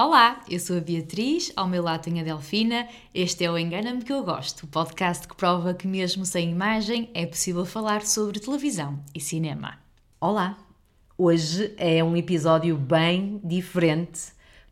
Olá, eu sou a Beatriz, ao meu lado tenho a Delfina. Este é o Engana-me que eu gosto, o podcast que prova que, mesmo sem imagem, é possível falar sobre televisão e cinema. Olá! Hoje é um episódio bem diferente,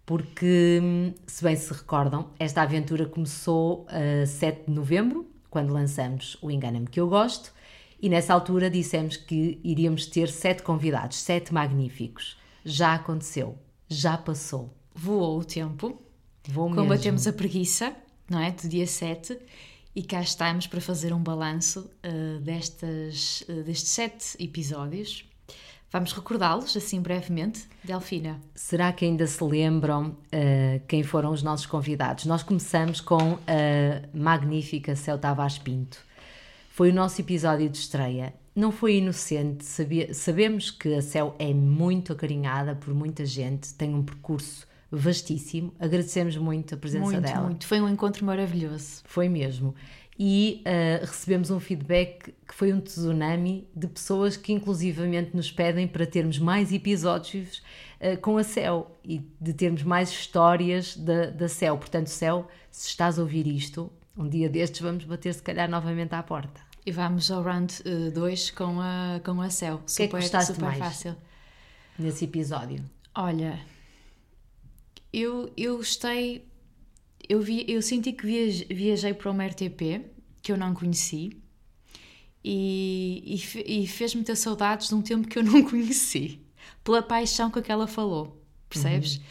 porque, se bem se recordam, esta aventura começou a 7 de novembro, quando lançamos o Engana-me que eu gosto, e nessa altura dissemos que iríamos ter sete convidados, sete magníficos. Já aconteceu, já passou voou o tempo, Vou combatemos mesmo. a preguiça, não é? Do dia 7 e cá estamos para fazer um balanço uh, destas, uh, destes sete episódios. Vamos recordá-los assim brevemente, Delfina. Será que ainda se lembram uh, quem foram os nossos convidados? Nós começamos com a magnífica Céu Tavares Pinto. Foi o nosso episódio de estreia. Não foi inocente, sabia, sabemos que a Céu é muito acarinhada por muita gente, tem um percurso vastíssimo. Agradecemos muito a presença muito, dela. Muito, foi um encontro maravilhoso. Foi mesmo. E uh, recebemos um feedback que foi um tsunami de pessoas que inclusivamente nos pedem para termos mais episódios uh, com a Céu e de termos mais histórias da, da Céu. Portanto, Céu, se estás a ouvir isto, um dia destes vamos bater se calhar novamente à porta. E vamos ao round 2 uh, com, a, com a Céu. Super, que é que gostaste super mais fácil. Nesse episódio. Olha, eu, eu gostei. Eu, vi, eu senti que viajei, viajei para uma RTP que eu não conheci e, e, e fez-me ter saudades de um tempo que eu não conheci, pela paixão com que ela falou, percebes? Uhum.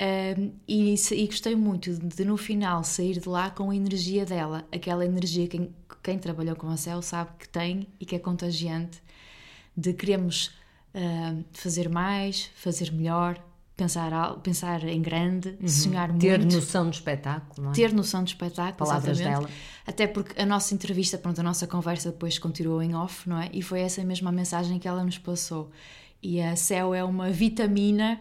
Um, e, e, gostei muito de, de, no final sair de lá com a energia dela, aquela energia que quem, trabalhou com a Céu sabe que tem e que é contagiante, de queremos uh, fazer mais, fazer melhor, pensar, pensar em grande, uhum. sonhar muito. Ter noção do espetáculo, não é? Ter noção do espetáculo, Palavras exatamente. dela. Até porque a nossa entrevista, pronto, a nossa conversa depois continuou em off, não é? E foi essa mesma mensagem que ela nos passou. E a Céu é uma vitamina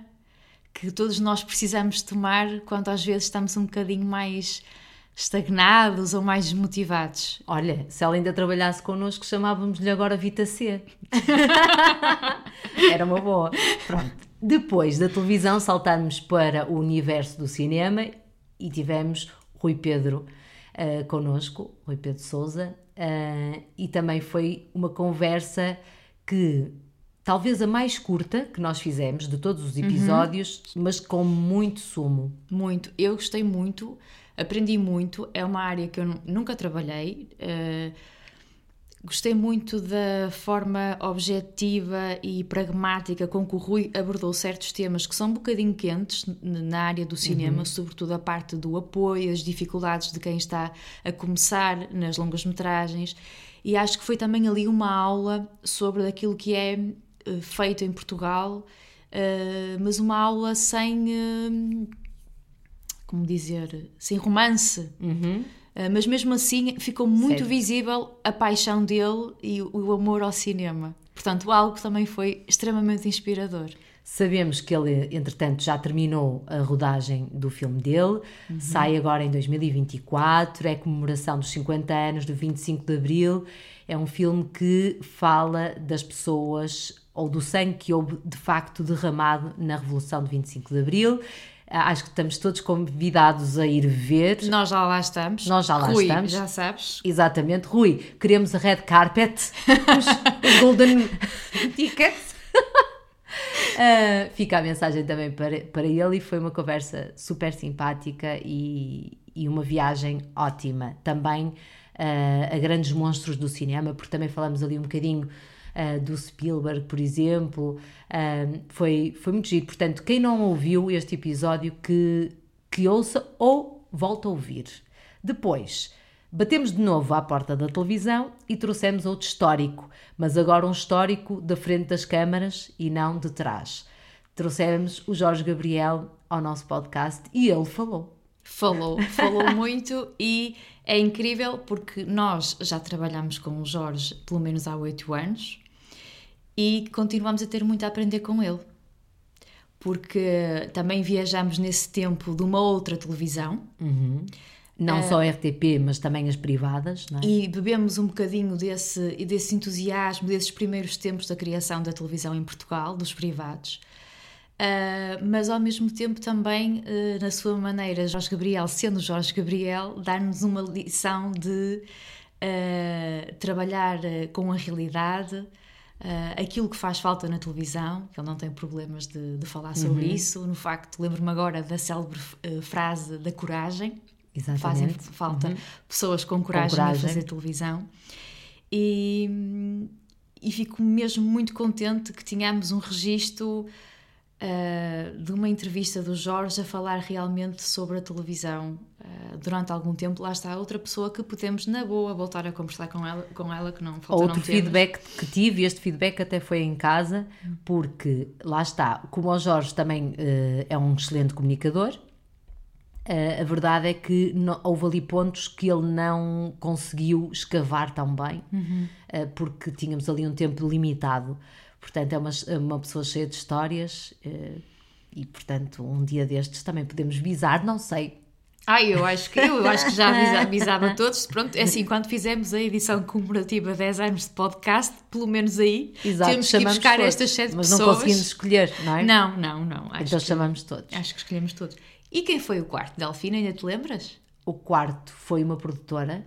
que todos nós precisamos tomar quando às vezes estamos um bocadinho mais estagnados ou mais desmotivados. Olha, se ela ainda trabalhasse connosco, chamávamos-lhe agora Vita C. Era uma boa. Pronto. Depois da televisão, saltámos para o universo do cinema e tivemos Rui Pedro uh, connosco, Rui Pedro Souza, uh, e também foi uma conversa que talvez a mais curta que nós fizemos de todos os episódios, uhum. mas com muito sumo. Muito. Eu gostei muito, aprendi muito. É uma área que eu nunca trabalhei. Uh, gostei muito da forma objetiva e pragmática com que o Rui abordou certos temas que são um bocadinho quentes na área do cinema, uhum. sobretudo a parte do apoio, as dificuldades de quem está a começar nas longas metragens. E acho que foi também ali uma aula sobre aquilo que é feito em Portugal, uh, mas uma aula sem, uh, como dizer, sem romance. Uhum. Uh, mas mesmo assim ficou muito Sério? visível a paixão dele e o, o amor ao cinema. Portanto, algo que também foi extremamente inspirador. Sabemos que ele, entretanto, já terminou a rodagem do filme dele, uhum. sai agora em 2024, é comemoração dos 50 anos do 25 de Abril. É um filme que fala das pessoas ou do sangue que houve de facto derramado na Revolução de 25 de Abril. Acho que estamos todos convidados a ir ver. Nós já lá estamos. Nós já lá Rui, estamos. já sabes. Exatamente. Rui, queremos a red carpet, os, os golden tickets. Uh, fica a mensagem também para, para ele e foi uma conversa super simpática e, e uma viagem ótima. Também uh, a grandes monstros do cinema, porque também falamos ali um bocadinho uh, do Spielberg, por exemplo. foi, foi muito giro. Portanto, quem não ouviu este episódio, que, que ouça ou volta a ouvir. Depois. Batemos de novo à porta da televisão e trouxemos outro histórico, mas agora um histórico da frente das câmaras e não de trás. Trouxemos o Jorge Gabriel ao nosso podcast e ele falou. Falou, falou muito e é incrível porque nós já trabalhamos com o Jorge pelo menos há oito anos e continuamos a ter muito a aprender com ele. Porque também viajamos nesse tempo de uma outra televisão. Uhum. Não uh, só a RTP, mas também as privadas, não é? E bebemos um bocadinho desse, desse entusiasmo, desses primeiros tempos da criação da televisão em Portugal, dos privados. Uh, mas ao mesmo tempo também, uh, na sua maneira, Jorge Gabriel, sendo Jorge Gabriel, dar-nos uma lição de trabalhar com a realidade, aquilo que faz falta na televisão, que ele não tem problemas de, de falar sobre uhum. isso. No facto, lembro-me agora da célebre frase da coragem. Exatamente. Fazem falta uhum. pessoas com coragem, com coragem a fazer televisão. E, e fico mesmo muito contente que tínhamos um registro uh, de uma entrevista do Jorge a falar realmente sobre a televisão uh, durante algum tempo. Lá está outra pessoa que podemos, na boa, voltar a conversar com ela, com ela que não falta Outro feedback que tive, este feedback até foi em casa, porque lá está, como o Jorge também uh, é um excelente comunicador. Uh, a verdade é que não, houve ali pontos que ele não conseguiu escavar tão bem, uhum. uh, porque tínhamos ali um tempo limitado. Portanto, é uma, uma pessoa cheia de histórias e, portanto, um dia destes também podemos visar, não sei. Ai, eu acho que eu, acho que já avisa, avisava todos. Pronto, é assim, quando fizemos a edição comemorativa 10 anos de podcast, pelo menos aí, Exato, temos que buscar todos, estas sete mas pessoas. Mas não conseguimos escolher, não é? Não, não, não. então chamamos todos. Acho que escolhemos todos. E quem foi o quarto? Delfina, ainda te lembras? O quarto foi uma produtora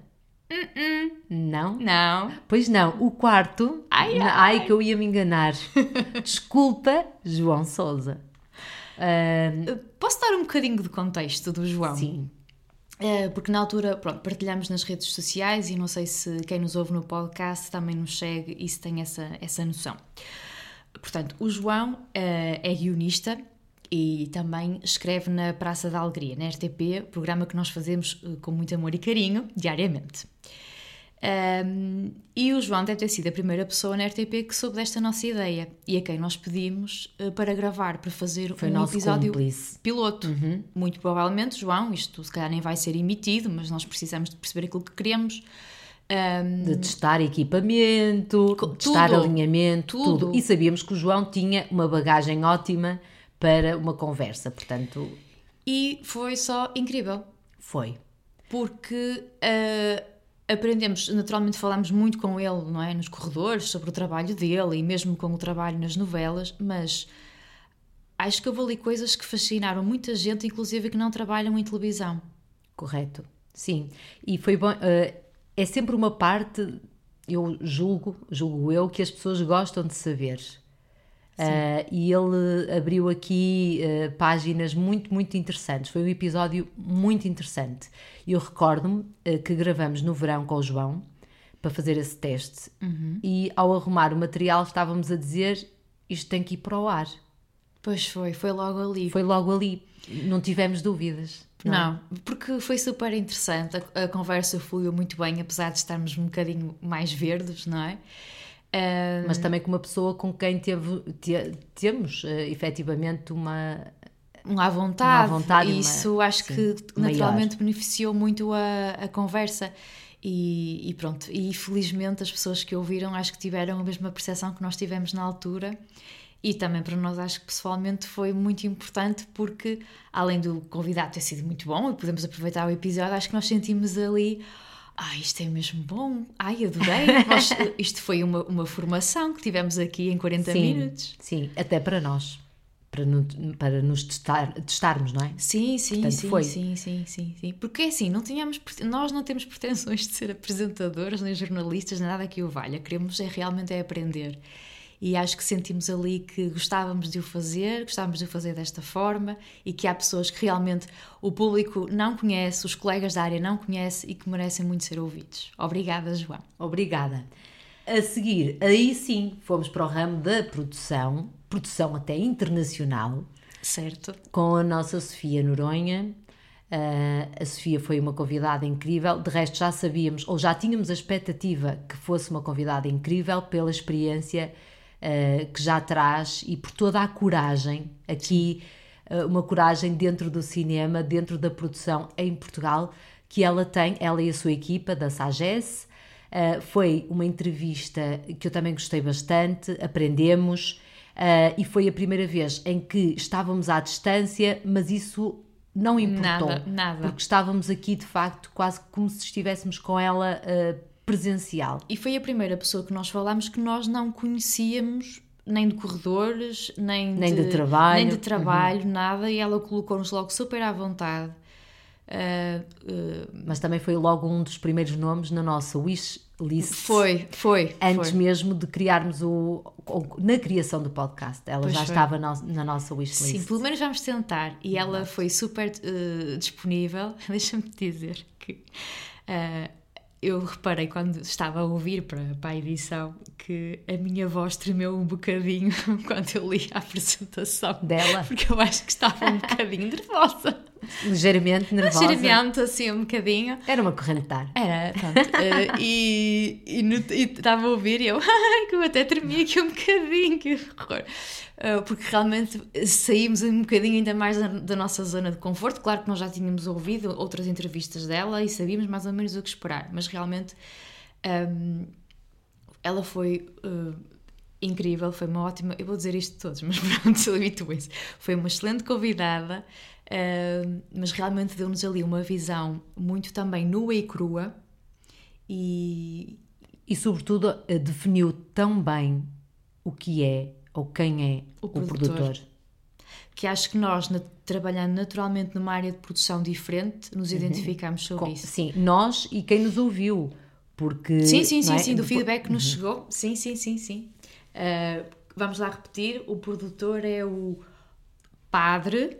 Uh -uh. Não? Não. Pois não. O quarto. Ai, ai. ai que eu ia me enganar. Desculpa, João Souza. Uh... Posso dar um bocadinho de contexto do João? Sim. Uh, porque na altura, pronto, partilhamos nas redes sociais e não sei se quem nos ouve no podcast também nos segue e se tem essa, essa noção. Portanto, o João uh, é guionista e também escreve na Praça da Alegria, na RTP, programa que nós fazemos uh, com muito amor e carinho, diariamente. Um, e o João deve ter sido a primeira pessoa na RTP que soube desta nossa ideia e a quem nós pedimos uh, para gravar, para fazer Foi um episódio cúmplice. piloto. Uhum. Muito provavelmente, João, isto se calhar nem vai ser emitido, mas nós precisamos de perceber aquilo que queremos. Um, de testar equipamento, testar alinhamento, tudo. tudo. E sabíamos que o João tinha uma bagagem ótima para uma conversa, portanto. E foi só incrível. Foi. Porque uh, aprendemos, naturalmente falamos muito com ele, não é? Nos corredores, sobre o trabalho dele e mesmo com o trabalho nas novelas, mas acho que houve ali coisas que fascinaram muita gente, inclusive que não trabalham em televisão. Correto, sim. E foi bom. Uh, é sempre uma parte, eu julgo, julgo eu, que as pessoas gostam de saber. Uh, e ele abriu aqui uh, páginas muito, muito interessantes. Foi um episódio muito interessante. Eu recordo-me uh, que gravamos no verão com o João para fazer esse teste uhum. e ao arrumar o material estávamos a dizer isto tem que ir para o ar. Pois foi, foi logo ali. Foi logo ali. Não tivemos dúvidas. Não, não porque foi super interessante. A, a conversa fluiu muito bem, apesar de estarmos um bocadinho mais verdes, não é? Um... Mas também com uma pessoa com quem teve, te, temos uh, efetivamente uma. Uma à vontade. Uma vontade Isso uma, acho sim, que naturalmente maior. beneficiou muito a, a conversa. E, e, pronto, e felizmente as pessoas que ouviram acho que tiveram a mesma percepção que nós tivemos na altura. E também para nós acho que pessoalmente foi muito importante porque, além do convidado ter sido muito bom e podemos aproveitar o episódio, acho que nós sentimos ali Ai, isto é mesmo bom. Ai, adorei. Nós, isto foi uma, uma formação que tivemos aqui em 40 sim, minutos. Sim, até para nós. Para, no, para nos testar, testarmos, não é? Sim, sim, Portanto, sim, foi. sim, sim, sim, sim. Porque assim, não tínhamos, nós não temos pretensões de ser apresentadores, nem jornalistas, nem nada que o valha. Queremos é realmente é aprender e acho que sentimos ali que gostávamos de o fazer, gostávamos de o fazer desta forma e que há pessoas que realmente o público não conhece, os colegas da área não conhecem e que merecem muito ser ouvidos. Obrigada, João. Obrigada. A seguir, aí sim, fomos para o ramo da produção, produção até internacional. Certo. Com a nossa Sofia Noronha, Uh, a Sofia foi uma convidada incrível, de resto já sabíamos, ou já tínhamos a expectativa que fosse uma convidada incrível pela experiência uh, que já traz e por toda a coragem aqui, uh, uma coragem dentro do cinema, dentro da produção em Portugal, que ela tem, ela e a sua equipa da Sagesse. Uh, foi uma entrevista que eu também gostei bastante, aprendemos. e foi a primeira vez em que estávamos à distância, mas isso não importou. Nada, nada. Porque estávamos aqui, de facto, quase como se estivéssemos com ela uh, presencial. E foi a primeira pessoa que nós falámos que nós não conhecíamos nem de corredores, nem, Nem de trabalho. nem de trabalho, nada, e ela colocou-nos logo super à vontade. Ah, ah, Mas também foi logo um dos primeiros nomes na nossa wish list. foi, foi. Antes foi. mesmo de criarmos o. ou na criação do podcast. Ela Pois já foi. estava na, na nossa wish list. Sim, pelo menos vamos tentar. E ela foi super eh, disponível. Deixa-me dizer que eu reparei quando estava a ouvir para, para a edição que a minha voz tremeu um bocadinho quando eu li a apresentação. Dela. Porque eu acho que estava um bocadinho nervosa. Ligeiramente nervosa. Ligeiramente, assim, um bocadinho. Era uma corrente de ar. Era, pronto. eh, e estava a ouvir e eu, que eu até tremia aqui um bocadinho, que horror. Eh, porque realmente saímos um bocadinho ainda mais da, da nossa zona de conforto. Claro que nós já tínhamos ouvido outras entrevistas dela e sabíamos mais ou menos o que esperar, mas realmente ehm, ela foi. eh, incrível, foi uma ótima. Eu vou dizer isto de todos, mas pronto, habituem-se. Foi uma excelente convidada, mas realmente deu-nos ali uma visão muito também nua e crua e E, sobretudo, definiu tão bem o que é ou quem é O o, produtor. produtor. que acho que nós, na- trabalhando naturalmente numa área de produção diferente, nos identificamos sobre Com- isso. sim, nós e quem nos ouviu. Porque. Sim, sim, sim, é? sim, do Depois- feedback que nos chegou. Sim, sim, sim, sim. Eh, vamos lá repetir: o produtor é o padre,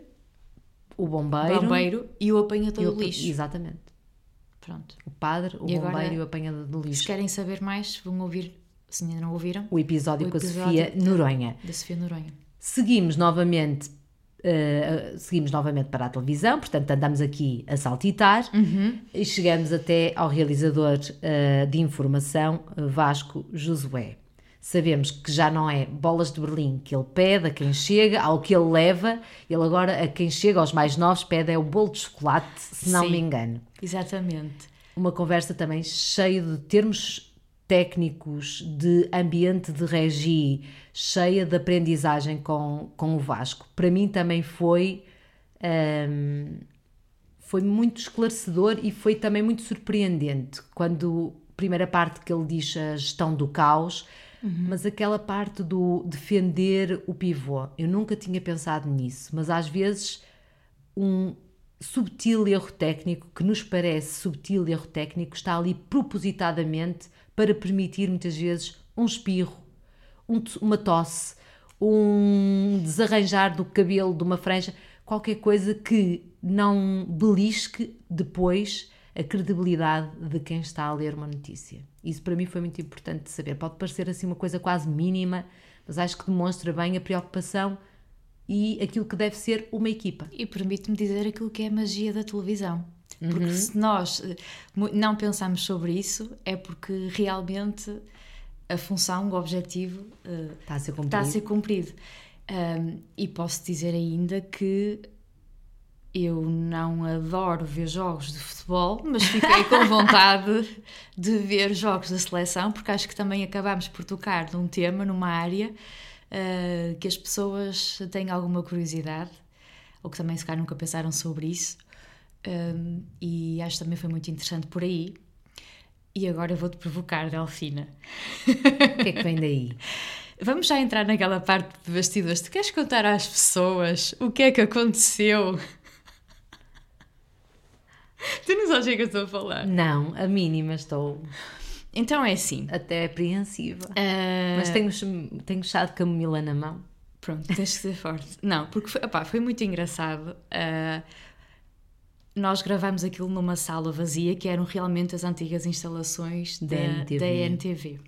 O bombeiro. bombeiro e o apanhador do lixo. Exatamente. Pronto. O padre, o E agora, bombeiro e o apanhador do Se lixo. querem saber mais, vão ouvir, se ainda não ouviram, O episódio O com a episódio Sofia Noronha. da Sofia Noronha. Seguimos novamente, eh, seguimos novamente para a televisão, portanto andamos aqui a saltitar e chegamos até ao realizador eh, de informação, Vasco Josué. Sabemos que já não é bolas de Berlim que ele pede a quem chega, ao que ele leva, ele agora a quem chega, aos mais novos, pede é o bolo de chocolate, se não Sim. me engano. Exatamente. Uma conversa também cheia de termos técnicos, de ambiente de regi, cheia de aprendizagem com, com o Vasco. Para mim também foi, hum, foi muito esclarecedor e foi também muito surpreendente quando a primeira parte que ele diz a gestão do caos, mas aquela parte do defender o pivô. Eu nunca tinha pensado nisso, mas às vezes um subtil erro técnico, que nos parece subtil erro técnico, está ali propositadamente para permitir muitas vezes um espirro, um uma tosse, um desarranjar do cabelo, de uma franja, qualquer coisa que não belisque depois a credibilidade de quem está a ler uma notícia. Isso para mim foi muito importante de saber. Pode parecer assim uma coisa quase mínima, mas acho que demonstra bem a preocupação e aquilo que deve ser uma equipa. E permite-me dizer aquilo que é a magia da televisão. Porque se nós eh, não pensamos sobre isso, é porque realmente a função, o objetivo, eh, Está a ser cumprido. está a ser cumprido. Ahm, e posso dizer ainda que eu não adoro ver jogos de futebol, mas fiquei com vontade de ver jogos da seleção, porque acho que também acabámos por tocar num tema, numa área ah, que as pessoas têm alguma curiosidade, ou que também se calhar nunca pensaram sobre isso. Ahm, e acho que também foi muito interessante por aí. E agora eu vou-te provocar, Delfina. O que é que vem daí? Vamos já entrar naquela parte de bastidores. Tu queres contar às pessoas o que é que aconteceu? tu não sabes o que é que eu estou a falar. Não, a mínima estou Então é assim. até apreensiva. ah, Mas tenho, tenho chá de camomila na mão. Pronto, tens que ser forte. Não, porque foi, opá, foi muito engraçado. Ah, nós gravamos aquilo numa sala vazia, que eram realmente as antigas instalações da, Da NTV. da NTV.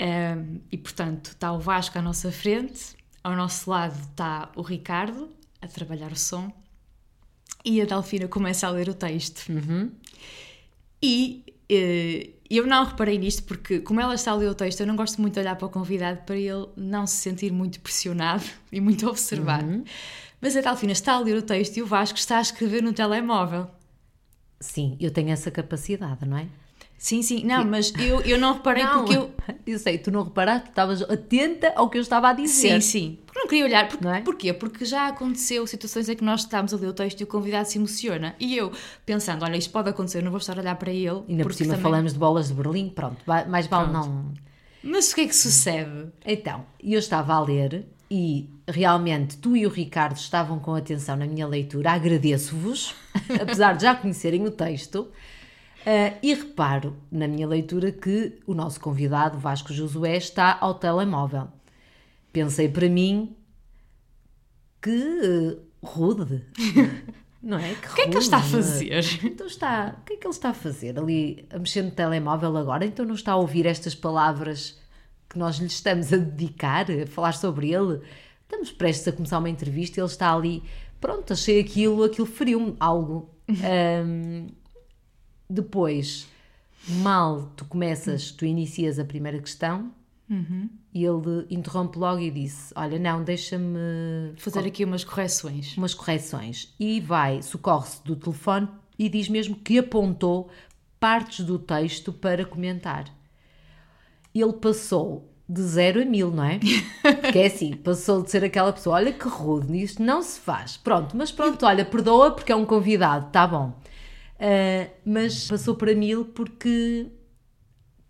Ah, e portanto, está o Vasco à nossa frente, ao nosso lado está o Ricardo a trabalhar o som e a Delfina começa a ler o texto. E eh, eu não reparei nisto porque, como ela está a ler o texto, eu não gosto muito de olhar para o convidado para ele não se sentir muito pressionado e muito observado. Mas a Delfina está a ler o texto e o Vasco está a escrever no telemóvel. Sim, eu tenho essa capacidade, não é? Sim, sim, não, mas eu, eu não reparei não, porque eu. eu sei, tu não reparaste, tu estavas atenta ao que eu estava a dizer. Sim, sim. Não queria olhar. Porque, Não é? Porquê? Porque já aconteceu situações em que nós estamos a ler o texto e o convidado se emociona. E eu, pensando, olha, isto pode acontecer, não vou estar a olhar para ele. Ainda por cima também- falamos de bolas de Berlim, pronto, mais vale Pronto. não. Mas o que é que sucede? Então, eu estava a ler e realmente tu e o Ricardo estavam com atenção na minha leitura. Agradeço-vos, apesar de já conhecerem o texto. Uh, e reparo na minha leitura que o nosso convidado, Vasco Josué, está ao telemóvel. Pensei para mim que uh, rude. Não é? Que o que é que ele está a fazer? Então está, o que é que ele está a fazer ali a mexer no telemóvel agora? Então não está a ouvir estas palavras que nós lhe estamos a dedicar, a falar sobre ele? Estamos prestes a começar uma entrevista e ele está ali, pronto, achei aquilo, aquilo feriu-me algo. um, depois, mal tu começas, tu inicias a primeira questão, Uhum. E ele interrompe logo e disse: Olha, não, deixa-me fazer aqui umas correções. Umas correções. E vai, socorre-se do telefone e diz mesmo que apontou partes do texto para comentar. Ele passou de zero a mil, não é? Porque é assim, passou de ser aquela pessoa, olha que rude, isto não se faz. Pronto, mas pronto, olha, perdoa porque é um convidado, tá bom. Uh, mas passou para mil porque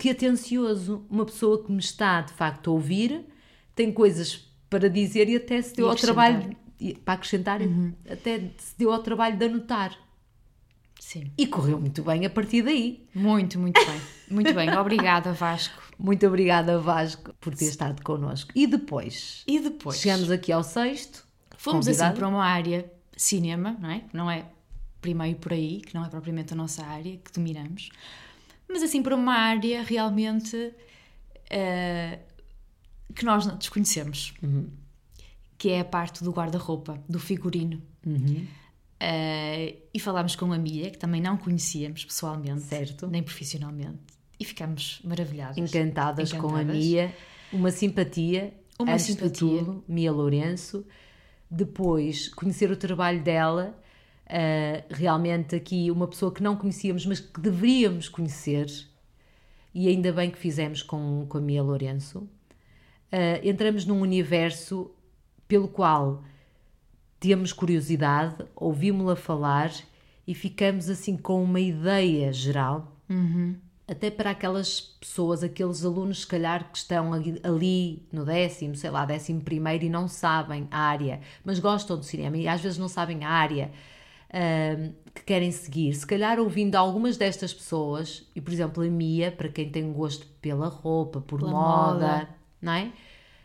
que atencioso, uma pessoa que me está de facto a ouvir, tem coisas para dizer e até se deu ao trabalho para acrescentar, uhum. até se deu ao trabalho de anotar. Sim. E correu muito bem a partir daí. Muito, muito bem. Muito bem. Obrigada, Vasco. Muito obrigada, Vasco, por ter estado connosco. E depois? E depois? Chegamos aqui ao sexto. Fomos convidado. assim para uma área cinema, não é? Não é primeiro por aí, que não é propriamente a nossa área, que dominamos mas assim para uma área realmente uh, que nós desconhecemos, uhum. que é a parte do guarda-roupa, do figurino. Uhum. Uh, e falámos com a Mia, que também não conhecíamos pessoalmente, certo. nem profissionalmente, e ficámos maravilhadas. Encantadas, Encantadas. com a Mia, uma simpatia, uma antes simpatia. de tudo, Mia Lourenço. Depois, conhecer o trabalho dela uh, realmente aqui uma pessoa que não conhecíamos, mas que deveríamos conhecer, e ainda bem que fizemos com, com a Mia Lourenço. Uh, entramos num universo pelo qual temos curiosidade, ouvimos-la falar e ficamos assim com uma ideia geral. Uhum. Até para aquelas pessoas, aqueles alunos, se calhar, que estão ali no décimo, sei lá, décimo primeiro e não sabem a área, mas gostam do cinema e às vezes não sabem a área que querem seguir. Se calhar ouvindo algumas destas pessoas, e por exemplo a Mia, para quem tem gosto pela roupa, por pela moda, moda, não é?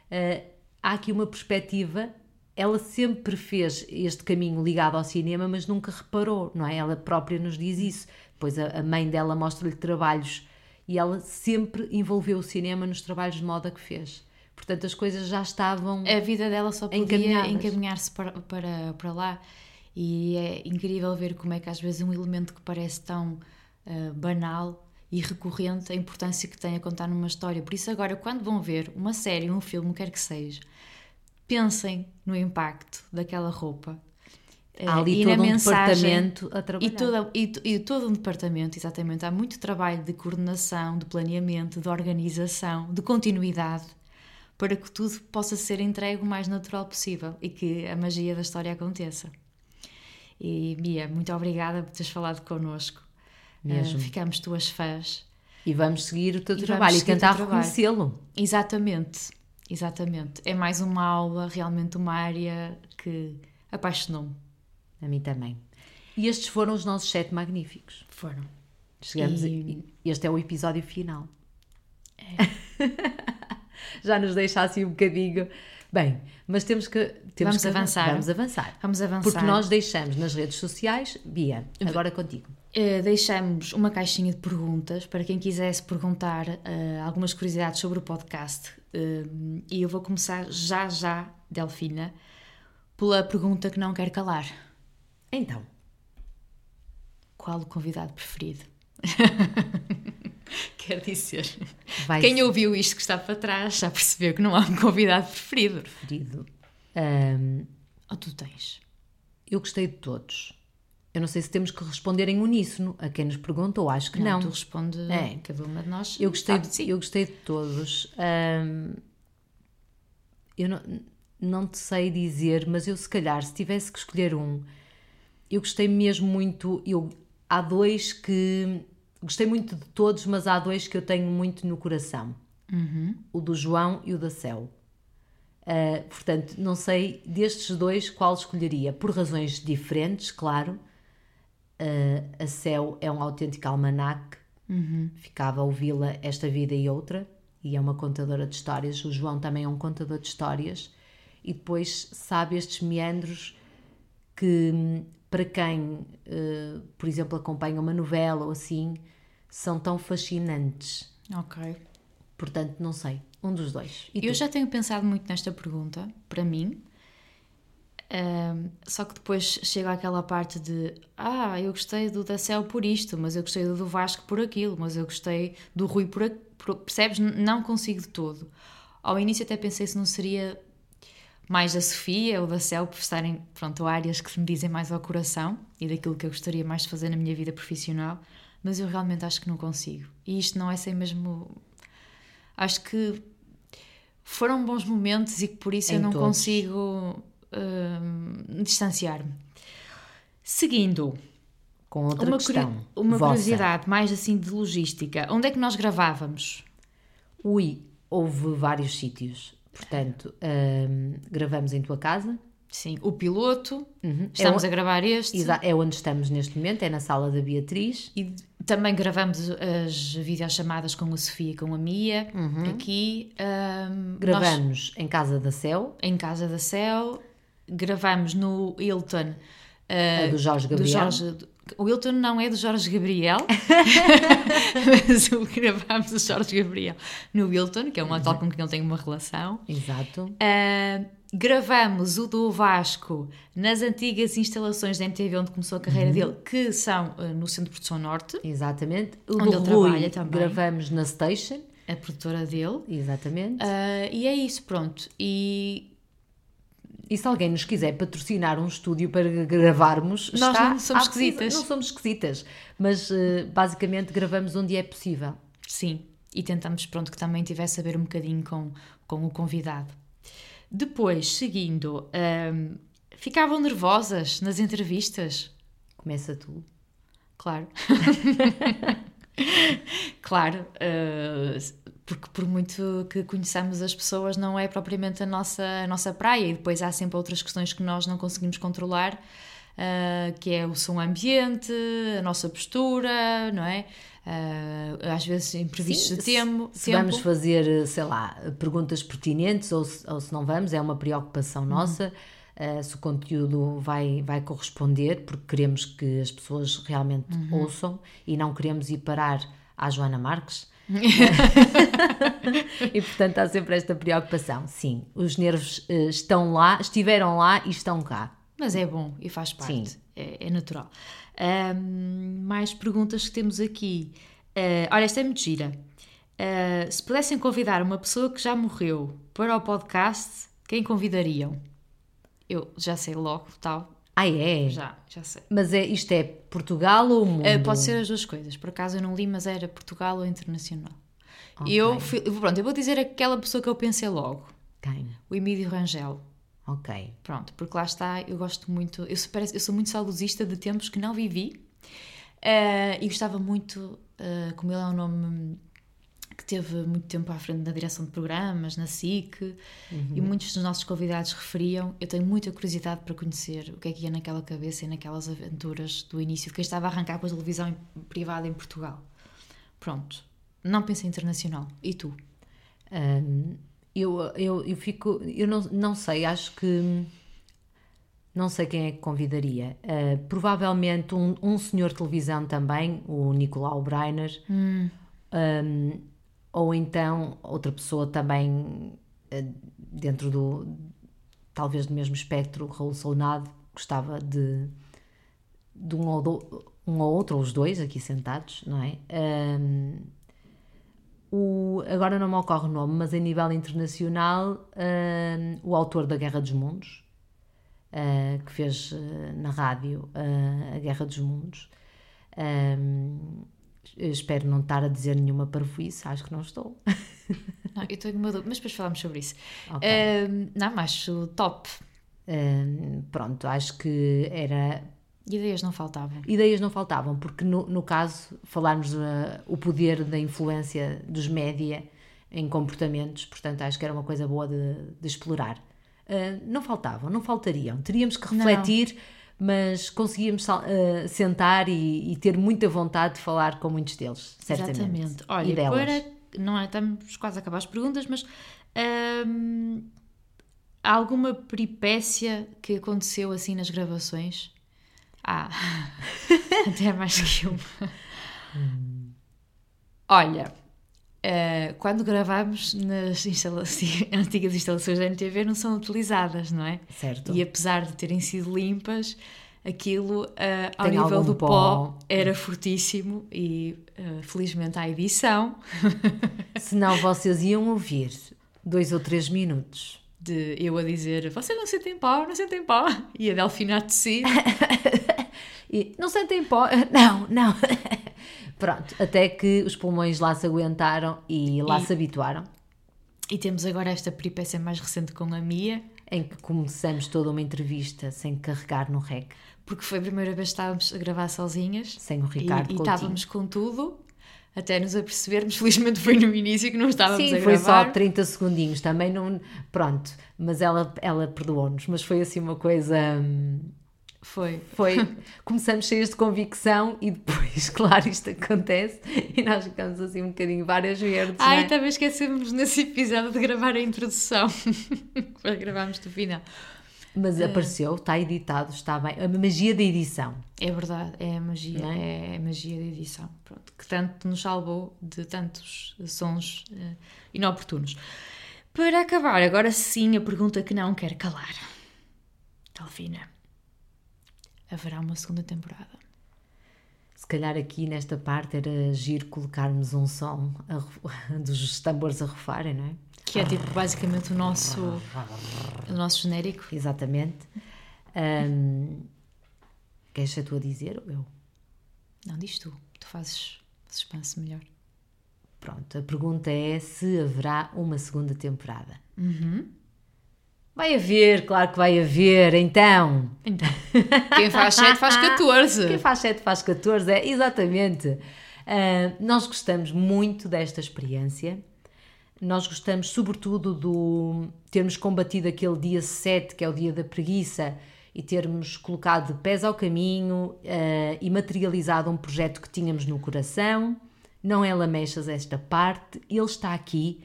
Uh, há aqui uma perspectiva. Ela sempre fez este caminho ligado ao cinema, mas nunca reparou, não é? Ela própria nos diz isso. Depois a, a mãe dela mostra-lhe trabalhos e ela sempre envolveu o cinema nos trabalhos de moda que fez. Portanto, as coisas já estavam. A vida dela só podia encaminhar-se para, para, para lá. E é incrível ver como é que às vezes um elemento que parece tão uh, banal e recorrente, a importância que tem a contar numa história. Por isso, agora, quando vão ver uma série, um filme, quer que seja, pensem no impacto daquela roupa. Há ali e todo na um mensagem, departamento a trabalhar. E, toda, e, e, todo um departamento, exatamente. Há muito trabalho de coordenação, de planeamento, de organização, de continuidade, para que tudo possa ser entregue o mais natural possível e que a magia da história aconteça. E Bia, muito obrigada por teres falado connosco. Mesmo. Uh, ficamos tuas fãs. E vamos seguir o teu e trabalho e tentar reconhecê-lo. Exatamente, exatamente. É mais uma aula, realmente uma área que apaixonou-me. A mim também. E estes foram os nossos sete magníficos. Foram. Chegamos e... a... Este é o episódio final. É. Já nos deixa assim um bocadinho Bem, mas temos que. Temos vamos que, avançar. Vamos avançar. Vamos avançar. Porque nós deixamos nas redes sociais. Bia, agora contigo. Uh, deixamos uma caixinha de perguntas para quem quisesse perguntar uh, algumas curiosidades sobre o podcast. Uh, e eu vou começar já, já, Delfina, pela pergunta que não quer calar. Então. Qual o convidado preferido? Quer dizer, Vai quem ser. ouviu isto que está para trás já percebeu que não há um convidado preferido. Preferido. Um, Ou tu tens? Eu gostei de todos. Eu não sei se temos que responder em uníssono a quem nos perguntou, acho que não. não. Tu responde é. cada uma de nós. Eu gostei, de, eu gostei de todos. Um, eu não, não te sei dizer, mas eu se calhar, se tivesse que escolher um, eu gostei mesmo muito. Eu, há dois que Gostei muito de todos, mas há dois que eu tenho muito no coração. o do João e o da Céu. Uh, portanto, não sei destes dois qual escolheria, por razões diferentes, claro. Uh, a Céu é um autêntico almanac, ficava a ouvi-la esta vida e outra, e é uma contadora de histórias. O João também é um contador de histórias, e depois sabe estes meandros que, hum, para quem, uh, por exemplo, acompanha uma novela ou assim, são tão fascinantes. Ok. Portanto, não sei. Um dos dois. E Eu tu? já tenho pensado muito nesta pergunta, para mim. Ahm, só que depois chega àquela parte de ah, eu gostei do da Céu por isto, mas eu gostei do Vasco por aquilo, mas eu gostei do Rui por, a- por percebes? Não consigo de todo. Ao início até pensei se não seria mais da Sofia ou da Céu por estarem, pronto, áreas que me dizem mais ao coração e daquilo que eu gostaria mais de fazer na minha vida profissional, mas eu realmente acho que não consigo. E isto não é sem mesmo. Acho que foram bons momentos e que por isso Em eu não todos. consigo hum, distanciar-me. Seguindo, Com outra uma, questão. curi- uma vossa. curiosidade mais assim de logística. Onde é que nós gravávamos? Ui, houve vários sítios. Portanto, hum, gravamos em tua casa. Sim, o piloto. Uhum. Estamos é, a gravar este. é onde estamos neste momento, é na sala da Beatriz. E também gravamos as videochamadas com a Sofia e com a Mia aqui. hum, nós- Gravamos em casa da Céu, em Casa da Céu, gravamos no Hilton. a uh, do Jorge do Gabriel. Jorge- o Hilton não é do Jorge Gabriel, mas o gravámos o Jorge Gabriel no Hilton, que é um hotel com quem ele tem uma relação. Exato. Uh, gravamos o do Vasco nas antigas instalações da MTV onde começou a carreira dele, que são uh, no Centro de Produção Norte, Exatamente. O Onde ele Rui trabalha também. gravamos na Station. a produtora dele. Exatamente. Uh, e é isso, pronto. E E se alguém nos quiser patrocinar um estúdio para gravarmos, Nós está não somos esquisitas. Não somos esquisitas, mas eh, basicamente gravamos onde é possível. Sim, e tentamos pronto que também tivesse a ver um bocadinho com, com o convidado. Depois, seguindo, hum, ficavam nervosas nas entrevistas? Começa tu. Claro. claro, eh, porque por muito que conheçamos as pessoas, não é propriamente a nossa, a nossa praia, e depois há sempre outras questões que nós não conseguimos controlar, eh, que é o som ambiente, a nossa postura, não é? Eh, às vezes imprevistos Sim, de tempo. Se tempo. vamos fazer, sei lá, perguntas pertinentes ou se, ou se não vamos, é uma preocupação Uhum. nossa. eh, se o conteúdo vai, vai corresponder, porque queremos que as pessoas realmente Uhum. ouçam e não queremos ir parar à Joana Marques. e portanto há sempre esta preocupação. Sim, os nervos eh, estão lá, estiveram lá e estão cá. Mas é bom e faz parte, Sim. é, é natural. Ahm, mais perguntas que temos aqui. Ah, olha, esta é muito gira. Ah, se pudessem convidar uma pessoa que já morreu para o podcast, quem convidariam? Eu já sei logo, tal. Ah, é? Já, já sei. Mas é, isto é Portugal ou o mundo? Ah, pode ser as duas coisas. Por acaso eu não li, mas era Portugal ou internacional. Ok. Eu, fui- pronto, eu vou dizer aquela pessoa que eu pensei logo. Quem? O Emílio Rangel. Ok. Pronto, porque lá está, eu gosto muito, eu sou, eu sou muito saudosista de tempos que não vivi eh, e gostava muito, eh, como ele é um nome que teve muito tempo à frente na direção de programas, na SIC, e muitos dos nossos convidados referiam, eu tenho muita curiosidade para conhecer o que é que ia naquela cabeça e naquelas aventuras do início de quem estava a arrancar para a televisão privada em Portugal. Pronto, não pensei internacional. E tu? Hum, eu, eu, eu fico. Eu não, não sei, acho que. Não sei quem é que convidaria. Uh, provavelmente um, um senhor de televisão também, o Nicolau Breiner. Um, ou então outra pessoa também uh, dentro do. talvez do mesmo espectro, Raul Solnado, gostava de. de um ou, do, um ou outro, ou os dois aqui sentados, não é? Um, o, agora não me ocorre o nome, mas a nível internacional, hum, o autor da Guerra dos Mundos, ah, que fez ah, na rádio ah, a Guerra dos Mundos. Eu espero não estar a dizer nenhuma parvoíce, acho que não estou. Não, eu tenho uma dúvida, mas depois falamos sobre isso. Ok. Ahm, não, acho top. Pronto, acho que era. Ideias não faltavam. Ideias não faltavam, porque no, no caso, falarmos ah, o poder da influência dos média em comportamentos, portanto acho que era uma coisa boa de, de explorar. Uh, não faltavam, não faltariam. Teríamos que refletir, mas conseguíamos uh, sentar e, e ter muita vontade de falar com muitos deles, certamente. Exatamente. Olha, e delas. para. Não é, estamos quase a acabar as perguntas, mas. hum, há alguma peripécia que aconteceu assim nas gravações? Ah, até mais que uma. Olha, eh, quando gravamos nas antigas instalações da NTV não são utilizadas, não é? Certo. E apesar de terem sido limpas, aquilo eh, ao Tem nível do pó. pó. era fortíssimo e eh, felizmente há edição Senão vocês iam ouvir dois ou três minutos. de eu a dizer vocês não sentem pó, não sentem pó e a Delfina a tossir. E não sentem pó? Não, não. Pronto, até que os pulmões lá se aguentaram e lá E- se habituaram, e temos agora esta peripécia mais recente com a Mia, em que começamos toda uma entrevista sem carregar no rec, porque foi a primeira vez que estávamos a gravar sozinhas sem o e, Ricardo e Coutinho. estávamos com tudo. Até nos apercebermos, felizmente foi no início que não estávamos Sim, a foi gravar. só 30 segundinhos, também não. Pronto, mas ela, ela perdoou-nos, mas foi assim uma coisa. hum, Foi. Foi. Começamos cheias de convicção e depois, claro, isto acontece e nós ficamos assim um bocadinho várias verdes. Ai, é? também esquecemos nesse episódio de gravar a introdução. Para gravarmos do final. Mas apareceu, está editado, está bem. A magia da edição. É verdade, é a magia, Não é? a magia da edição. Pronto, que tanto nos salvou de tantos sons eh, inoportunos. Para acabar, agora sim, a pergunta que não quer calar. Delfina, haverá uma segunda temporada? Se calhar aqui nesta parte era giro colocarmos um som a dos tambores a rufarem, não é? Que é tipo basicamente o nosso, o nosso genérico. Exatamente. Ahm, queres ser tu a dizer ou eu? Não, diz tu, tu fazes suspense melhor. Pronto, a pergunta é se haverá uma segunda temporada. Uhum. Vai haver, claro que vai haver, então. Então, quem faz 7 faz 14. Quem faz 7 faz 14, é exatamente. Ah, nós gostamos muito desta experiência. Nós gostamos, sobretudo, do termos combatido aquele dia 7, que é o dia da preguiça, e termos colocado pés ao caminho ah, e materializado um projeto que tínhamos no coração. Não é lamechas esta parte, ele está aqui,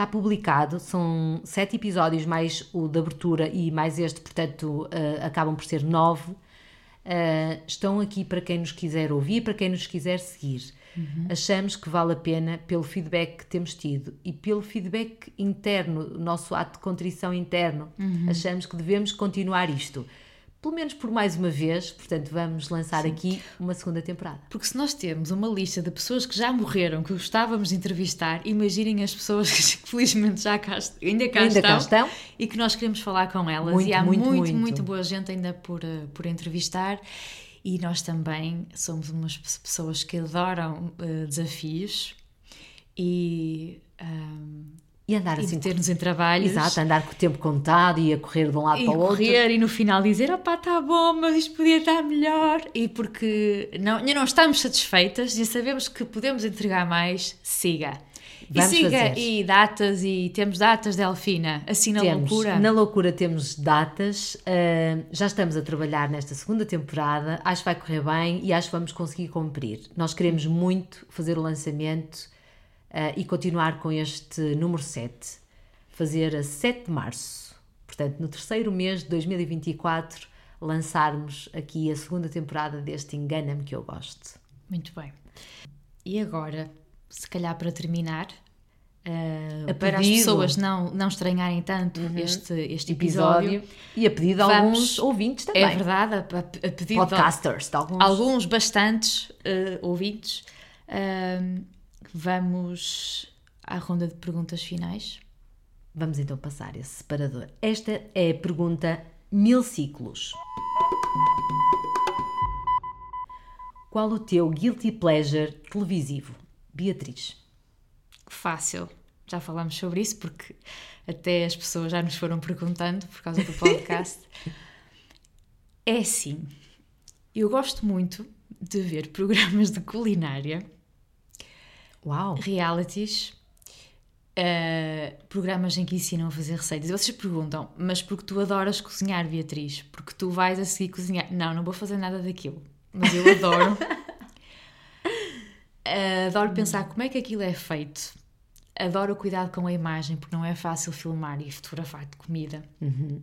está publicado, são sete episódios, mais o de abertura e mais este, portanto, ah, acabam por ser nove. Ah, estão aqui para quem nos quiser ouvir, para quem nos quiser seguir. Achamos que vale a pena pelo feedback que temos tido e pelo feedback interno, o nosso ato de contrição interno. Achamos que devemos continuar isto. Pelo menos por mais uma vez, portanto, vamos lançar aqui uma segunda temporada. Porque se nós temos uma lista de pessoas que já morreram, que gostávamos de entrevistar, imaginem as pessoas que felizmente já cá, ainda cá, Ainda estão, cá estão. e que nós queremos falar com elas. Muito, e há muito, muito, muito, muito. boa gente ainda por, eh, por entrevistar. E nós também somos umas pe- pessoas que adoram eh, desafios e, ahm, E andar e assim. meter-nos em trabalhos. Exato, andar com o tempo contado e a correr de um lado para o outro. correr e no final dizer, opá, está bom, mas isto podia estar melhor. E porque não, ainda não estamos satisfeitas e sabemos que podemos entregar mais, siga. Vamos e siga fazer. e datas, e temos datas, Delfina, assim na Temos, loucura. Na loucura temos datas, ah, já estamos a trabalhar nesta segunda temporada, acho que vai correr bem e acho que vamos conseguir cumprir. Nós queremos muito fazer o lançamento ah, e continuar com este número 7, fazer a 7 de março, portanto no terceiro mês de 2024 lançarmos aqui a segunda temporada deste Engana-me que eu gosto. Muito bem. E agora, se calhar para terminar, A para as pessoas não, não estranharem tanto este, este Episódio, episódio, e a pedido de alguns ouvintes também, é verdade, a, a, pedido de- podcasters, de alguns. alguns bastantes eh, ouvintes. Ahm, vamos à ronda de perguntas finais. Vamos então passar esse separador. Esta é a pergunta mil ciclos. Qual o teu guilty pleasure televisivo? Beatriz. Fácil. Já falámos sobre isso porque até as pessoas já nos foram perguntando por causa do podcast. é assim. Eu gosto muito de ver programas de culinária, Uau! realities, uh, programas em que ensinam a fazer receitas. E vocês perguntam, mas porque tu adoras cozinhar, Beatriz? Porque tu vais a seguir cozinhar? Não, não vou fazer nada daquilo. Mas eu adoro. uh, adoro pensar como é que aquilo é feito. Adoro o cuidado com a imagem, porque não é fácil filmar e fotografar de comida. Uhum.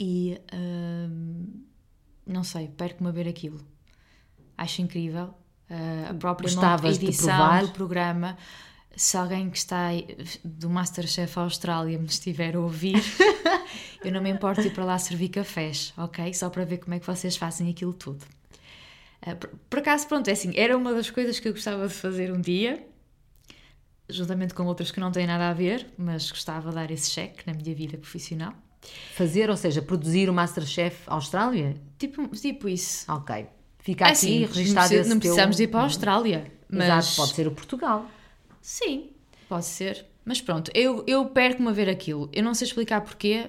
E uh, não sei, perco-me a ver aquilo. Acho incrível. Uh, a própria Gostavas de edição do programa. Se alguém que está do Masterchef Austrália me estiver a ouvir, eu não me importo de ir para lá servir cafés, ok? Só para ver como é que vocês fazem aquilo tudo. Uh, por, por acaso, pronto, é assim, era uma das coisas que eu gostava de fazer um dia, juntamente com outras que não têm nada a ver, mas gostava de dar esse cheque na minha vida profissional. Fazer, ou seja, produzir o Masterchef Austrália? Tipo, tipo isso. Ok. Fica Assim, aqui registado não, não precisamos teu... ir para a Austrália. Mas Exato, pode ser o Portugal. Sim, pode ser. Mas pronto, eu, eu perco-me a ver aquilo. Eu não sei explicar porquê,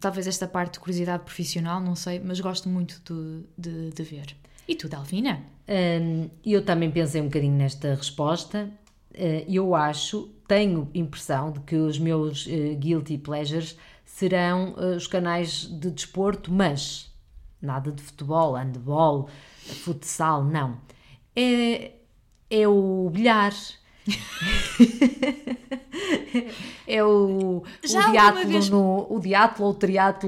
talvez esta parte de curiosidade profissional, não sei, mas gosto muito de, de, de ver. E tu, Dalvina? Hum, eu também pensei um bocadinho nesta resposta. Uh, eu acho, tenho impressão de que os meus uh, guilty pleasures serão uh, os canais de desporto, mas nada de futebol, handball, futsal, não. É, é o bilhar. é o, Já o diátlo vez- no, o diátlo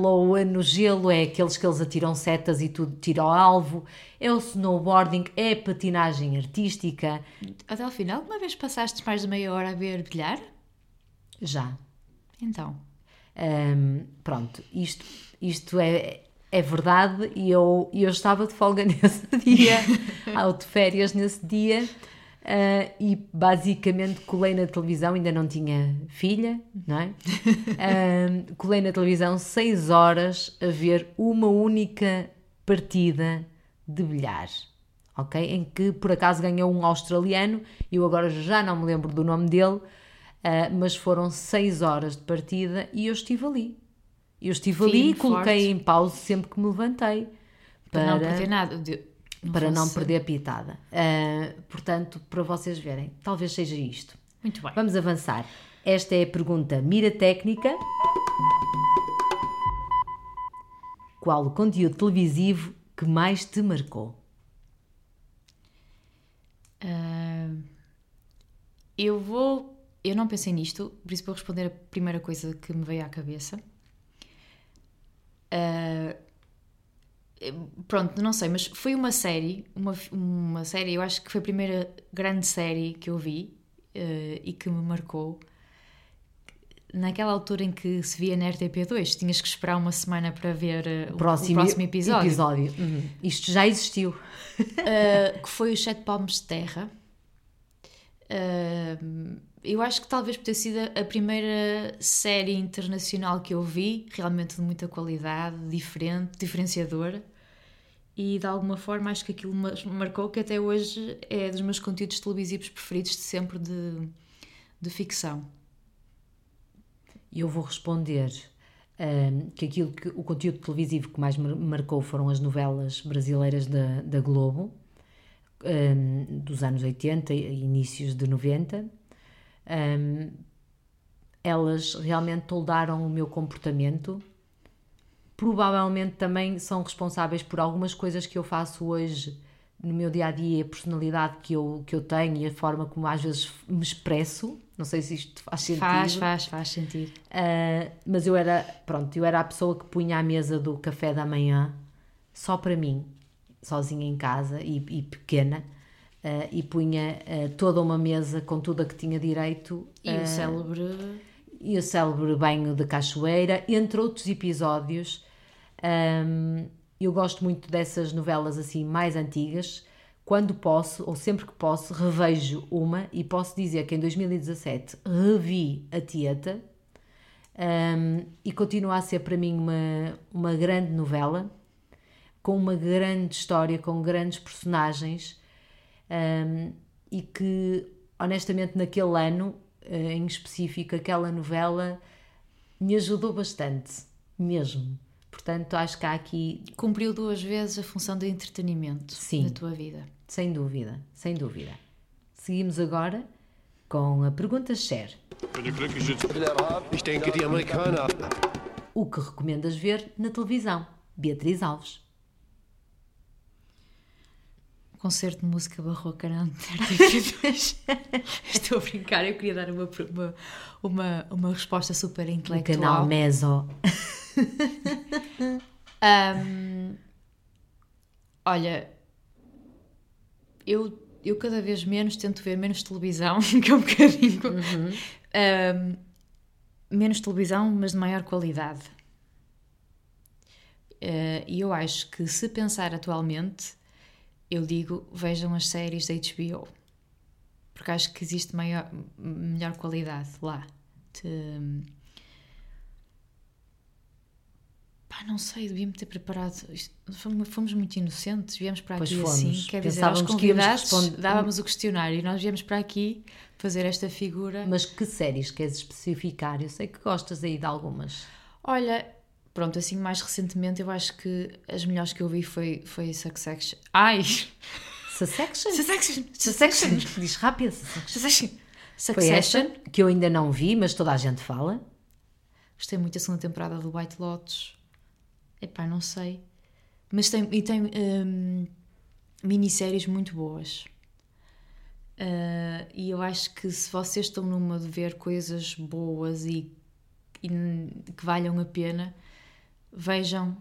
ou no gelo é aqueles que eles atiram setas e tudo tira ao alvo. É o snowboarding, é a patinagem artística. Até ao final, alguma vez passaste mais de meia hora a ver bilhar? Já. Então, Hum, pronto, isto, isto é, é verdade e eu, eu estava de folga nesse dia, ao de férias nesse dia, ah, e basicamente colei na televisão, ainda não tinha filha, não é? Hum, colei na televisão seis horas a ver uma única partida de bilhar. Ok? Em que por acaso ganhou um australiano, eu agora já não me lembro do nome dele, ah, mas foram seis horas de partida e eu estive ali. Eu estive ali e coloquei forte. em pausa sempre que me levantei para, não perder nada. de- para não fosse- perder a pitada. Ah, portanto, para vocês verem, talvez seja isto. Muito bem. Vamos avançar. Esta é a pergunta mira técnica. Qual o conteúdo televisivo que mais te marcou? Ah, eu vou. Eu não pensei nisto, por isso vou responder a primeira coisa que me veio à cabeça. Ah, pronto, não sei, mas foi uma série, uma, uma série, eu acho que foi a primeira grande série que eu vi ah, e que me marcou. Naquela altura em que se via na RTP2, tinhas que esperar uma semana para ver ah, o, o próximo episódio. Uhum. Isto já existiu. Uh, que foi os Sete Palmos de Terra. Uh, eu acho que talvez por ter sido a primeira série internacional que eu vi, realmente de muita qualidade, diferente, diferenciadora. E de alguma forma acho que aquilo marcou que até hoje é dos meus conteúdos televisivos preferidos de sempre de, de ficção. E eu vou responder hum, que aquilo que o conteúdo televisivo que mais me marcou foram as novelas brasileiras da, da Globo, hum, dos anos 80 e inícios de 90. Hum, elas realmente toldaram o meu comportamento. Provavelmente também são responsáveis por algumas coisas que eu faço hoje no meu dia a dia, a personalidade que eu, que eu tenho e a forma como às vezes me expresso. Não sei se isto faz sentido. Faz, faz, faz sentido. Uh, mas eu era, pronto, eu era a pessoa que punha à mesa do café da manhã só para mim, sozinha em casa e, e pequena, uh, e punha uh, toda uma mesa com tudo a que tinha direito. E o célebre. E o célebre banho de cachoeira, entre outros episódios. Um, eu gosto muito dessas novelas assim mais antigas. Quando posso, ou sempre que posso, revejo uma e posso dizer que em 2017 revi a Tieta um, e continua a ser para mim uma, uma grande novela com uma grande história, com grandes personagens um, e que honestamente naquele ano eh, em específico aquela novela me ajudou bastante, mesmo. Portanto, acho que há aqui, Cumpriu duas vezes a função de entretenimento Sim. da tua vida. sem dúvida, sem dúvida. Seguimos agora com a pergunta share. Amerikaner. O que recomendas ver na televisão? Beatriz Alves. Concerto de música barroca na RTV2. Estou a brincar, eu queria dar uma, uma, uma, uma resposta super intelectual. canal Meso. Ahm, olha, eu, eu cada vez menos tento ver menos televisão, que é um bocadinho. Ahm, menos televisão, mas de maior qualidade. Eh, E eu acho que se pensar atualmente, eu digo vejam as séries da HBO. Porque acho que existe maior, melhor qualidade lá. De- Pá, não sei, devia-me ter preparado. Isto- fomos, fomos muito inocentes, viemos para Pois aqui fomos. assim. Quer dizer, aos convidados responder- dávamos o questionário e nós viemos para aqui fazer esta figura. Mas que séries queres especificar? Eu sei que gostas aí de algumas. Olha, pronto, assim mais recentemente eu acho que as melhores que eu vi foi, foi Succession. Ai! Succession? Succession! Succession. Diz rápido. Succession. Succession! Que eu ainda não vi, mas toda a gente fala. Gostei muito da segunda temporada do White Lotus. Epá, não sei. Mas tem, e tem hum, minisséries muito boas. Ah, e eu acho que se vocês estão numa de ver coisas boas e, e que valham a pena, vejam,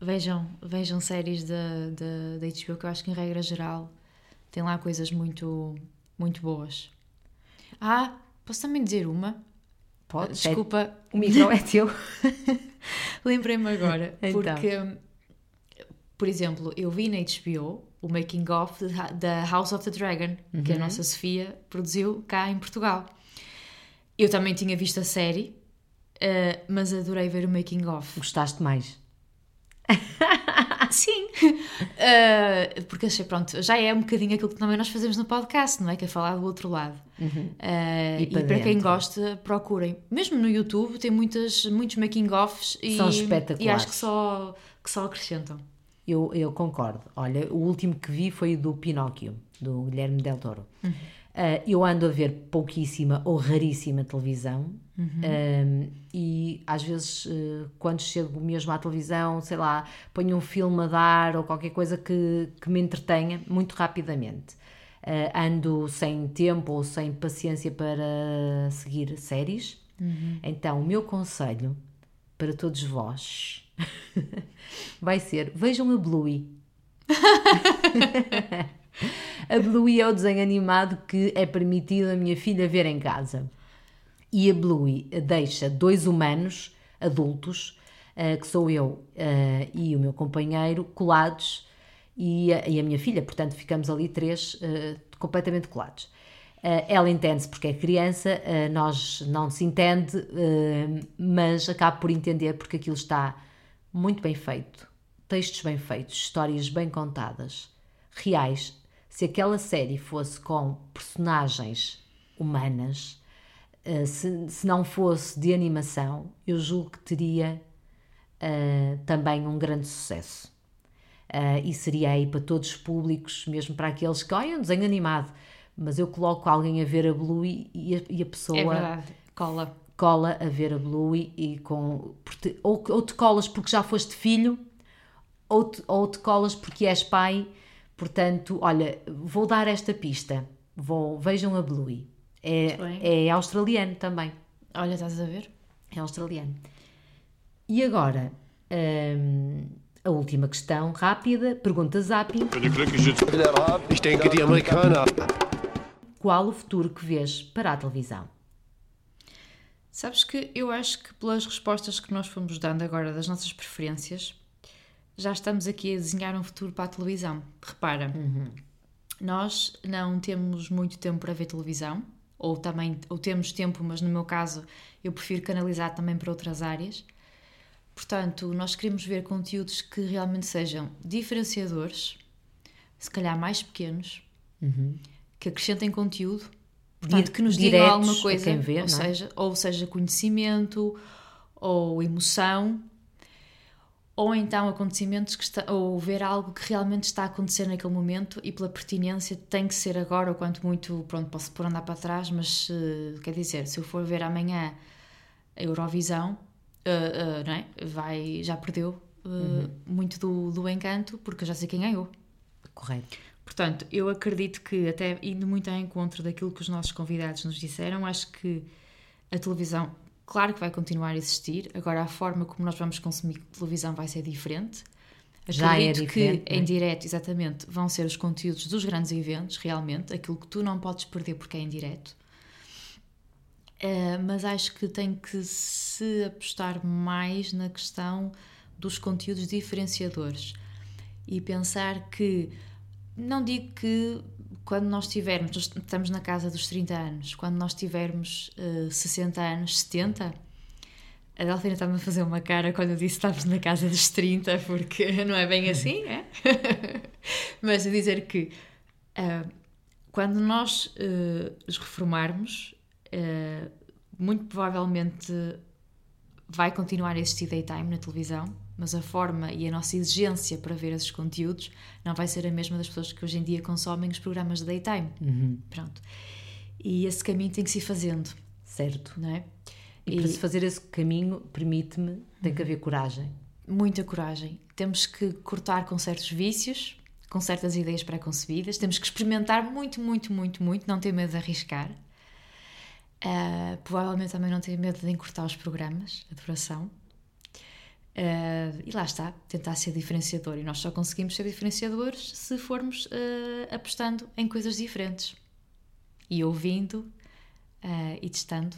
vejam, vejam séries da, da, da HBO, que eu acho que em regra geral tem lá coisas muito, muito boas. Ah, posso também dizer uma? Pode. Desculpa, O micro é teu. Lembrei-me agora, Então. porque, por exemplo, eu vi na HBO o making of da House of the Dragon, que a nossa Sofia produziu cá em Portugal. Eu também tinha visto a série, eh, mas adorei ver o making of. Gostaste mais? Sim, Eh, porque achei, pronto, já é um bocadinho aquilo que também nós fazemos no podcast, não é? Que é falar do outro lado. Eh, E e para para, quem gosta, procurem. Mesmo no YouTube tem muitas, muitos making-offs e, São e acho que só, que só acrescentam. Eu, eu concordo. Olha, o último que vi foi o do Pinóquio, do Guilherme Del Toro. Ah, eu ando a ver pouquíssima ou raríssima televisão Ah, e às vezes eh, quando chego mesmo à televisão, sei lá, ponho um filme a dar ou qualquer coisa que, que me entretenha muito rapidamente. Ah, ando sem tempo ou sem paciência para seguir séries. Então, o meu conselho para todos vós vai ser: vejam a Bluey. a Bluey é o desenho animado que é permitido a minha filha ver em casa. E a Bluey deixa dois humanos adultos, eh, que sou eu eh, e o meu companheiro, colados, e a, e a minha filha, portanto ficamos ali três eh, completamente colados. Ela entende-se porque é criança, nós não se entende, mas acabo por entender porque aquilo está muito bem feito, textos bem feitos, histórias bem contadas, reais. Se aquela série fosse com personagens humanas, eh, se, se não fosse de animação, eu julgo que teria eh, também um grande sucesso. Eh, e seria aí para todos os públicos, mesmo para aqueles que, olha, é um desenho animado, mas eu coloco alguém a ver a Bluey e a, e a pessoa É verdade, cola. cola a ver a Bluey e com te- ou, ou te colas porque já foste filho ou te, ou te colas porque és pai portanto, olha, vou dar esta pista vou, vejam a Bluey é, é australiano também Olha, estás a ver? é australiano e agora hum, a última questão rápida, pergunta Zapping Amerikaner. qual o futuro que vês para a televisão? Sabes que eu acho que pelas respostas que nós fomos dando agora das nossas preferências, já estamos aqui a desenhar um futuro para a televisão. Repara, nós não temos muito tempo para ver televisão, ou também ou temos tempo, mas no meu caso eu prefiro canalizar também para outras áreas. Portanto, nós queremos ver conteúdos que realmente sejam diferenciadores, se calhar mais pequenos, que acrescentem conteúdo, portanto, Di- que nos digam alguma coisa, vê, ou, é? seja, ou seja conhecimento, ou emoção, ou então acontecimentos que está, ou ver algo que realmente está a acontecer naquele momento e pela pertinência tem que ser agora ou quanto muito, pronto, posso por andar para trás, mas uh, quer dizer, se eu for ver amanhã a Eurovisão, uh, uh, não é? Vai, já perdeu uhum. muito do, do encanto porque eu já sei quem ganhou. Correto. Portanto, eu acredito que, até indo muito ao encontro daquilo que os nossos convidados nos disseram, acho que a televisão Claro que vai continuar a existir, agora a forma como nós vamos consumir televisão vai ser diferente. Já é diferente. que em é? direto, exatamente, vão ser os conteúdos dos grandes eventos, realmente, aquilo que tu não podes perder porque é em direto. Uh, mas acho que tem que se apostar mais na questão dos conteúdos diferenciadores e pensar que não digo que quando nós tivermos, estamos na casa dos 30 anos, quando nós tivermos uh, 60 anos, 70, a Delfina estava a fazer uma cara quando eu disse estávamos na casa dos 30, porque não é bem assim, é? Mas a dizer que uh, quando nós uh, os reformarmos, muito provavelmente vai continuar a existir daytime na televisão, mas a forma e a nossa exigência para ver esses conteúdos não vai ser a mesma das pessoas que hoje em dia consomem os programas de daytime. Uhum. Pronto. E esse caminho tem que se ir fazendo. Certo. Não é? E, e para se fazer esse caminho, permite-me, tem que haver coragem. Muita coragem. Temos que cortar com certos vícios, com certas ideias pré-concebidas, temos que experimentar muito, muito, muito, muito, não ter medo de arriscar. Uh, provavelmente também não ter medo de encurtar os programas, a duração. Uh, e lá está, tentar ser diferenciador. E nós só conseguimos ser diferenciadores se formos uh, apostando em coisas diferentes e ouvindo uh, e testando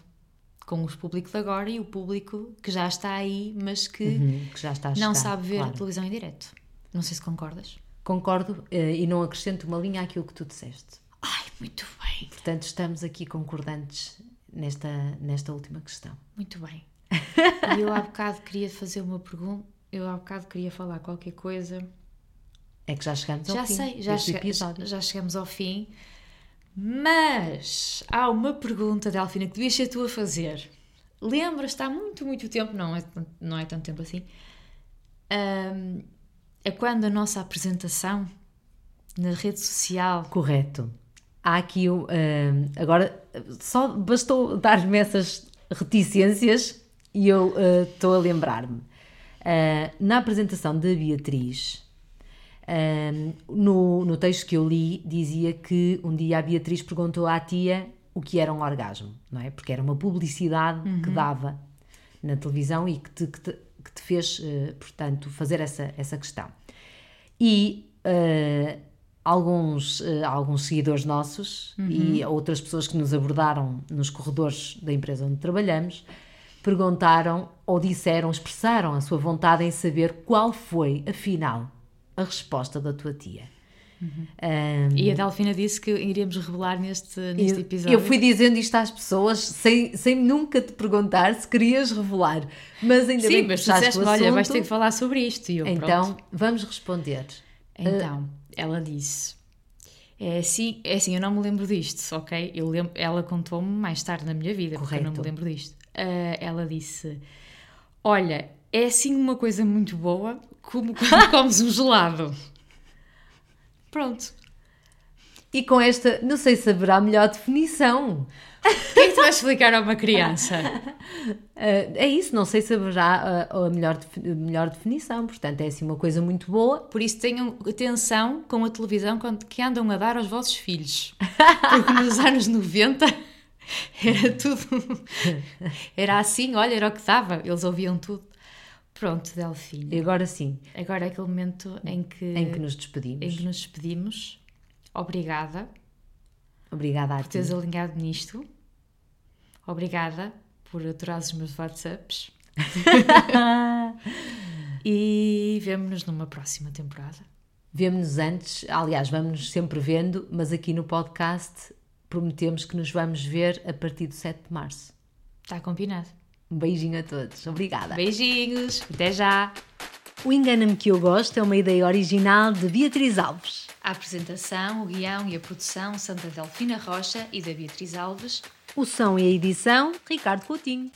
com os públicos de agora e o público que já está aí, mas que, uhum, que já está não sabe ver claro. a televisão em direto. Não sei se concordas. Concordo e não acrescento uma linha àquilo que tu disseste. Ai, muito bem. Portanto, estamos aqui concordantes nesta, nesta última questão. Muito bem. E eu há bocado queria fazer uma pergunta, eu há bocado queria falar qualquer coisa. É que já chegamos ao já fim. Sei, já sei, já chegamos ao fim. Mas há uma pergunta, Delfina, que devias ser tu a fazer. Lembras-te há muito, muito tempo, não é, não é tanto tempo assim, um, é quando a nossa apresentação na rede social. Correto. Há aqui, um, agora, só bastou dar-me essas reticências e eu estou uh, a lembrar-me. Uh, na apresentação da Beatriz, uh, no, no texto que eu li, dizia que um dia a Beatriz perguntou à tia o que era um orgasmo, não é? Porque era uma publicidade uhum. que dava na televisão e que te, que te, que te fez, portanto, fazer essa, essa questão. E alguns, alguns seguidores nossos uhum. e outras pessoas que nos abordaram nos corredores da empresa onde trabalhamos perguntaram ou disseram, expressaram a sua vontade em saber qual foi, afinal, a resposta da tua tia. Uhum. Um, e a Delfina disse que iríamos revelar neste, neste eu, episódio. Eu fui dizendo isto às pessoas sem, sem nunca te perguntar se querias revelar. Mas ainda Sim, bem mas que tu disseste, olha, vais ter que falar sobre isto. Eu, então, pronto. vamos responder. Então, uh, ela disse... É assim, é assim, eu não me lembro disto, ok? Eu lembro, ela contou-me mais tarde na minha vida, Correto. porque eu não me lembro disto uh, ela disse: Olha, é assim uma coisa muito boa como quando comes um gelado. Pronto. E com esta, não sei se haverá melhor definição. O que é que tu vais explicar a uma criança? Uh, é isso, não sei se haverá a, a melhor, melhor definição. Portanto, é assim uma coisa muito boa. Por isso tenham atenção com a televisão que andam a dar aos vossos filhos. Porque nos anos 90 Era tudo. Era assim, olha, era o que estava, eles ouviam tudo. Pronto, Delfim. E agora sim. Agora é aquele momento em que. Em que nos despedimos. Em que nos despedimos. Obrigada. Obrigada a por teres alinhado nisto. Obrigada por aturar os meus WhatsApps. e vemo-nos numa próxima temporada. Vemo-nos antes, aliás, vamos-nos sempre vendo, mas aqui no podcast prometemos que nos vamos ver a partir do 7 de março. Está combinado. Um beijinho a todos. Obrigada. Beijinhos. Até já. O Engana-me que eu gosto é uma ideia original de Beatriz Alves. A apresentação, o guião e a produção são da Delfina Rocha e da Beatriz Alves. O som e a edição, Ricardo Coutinho.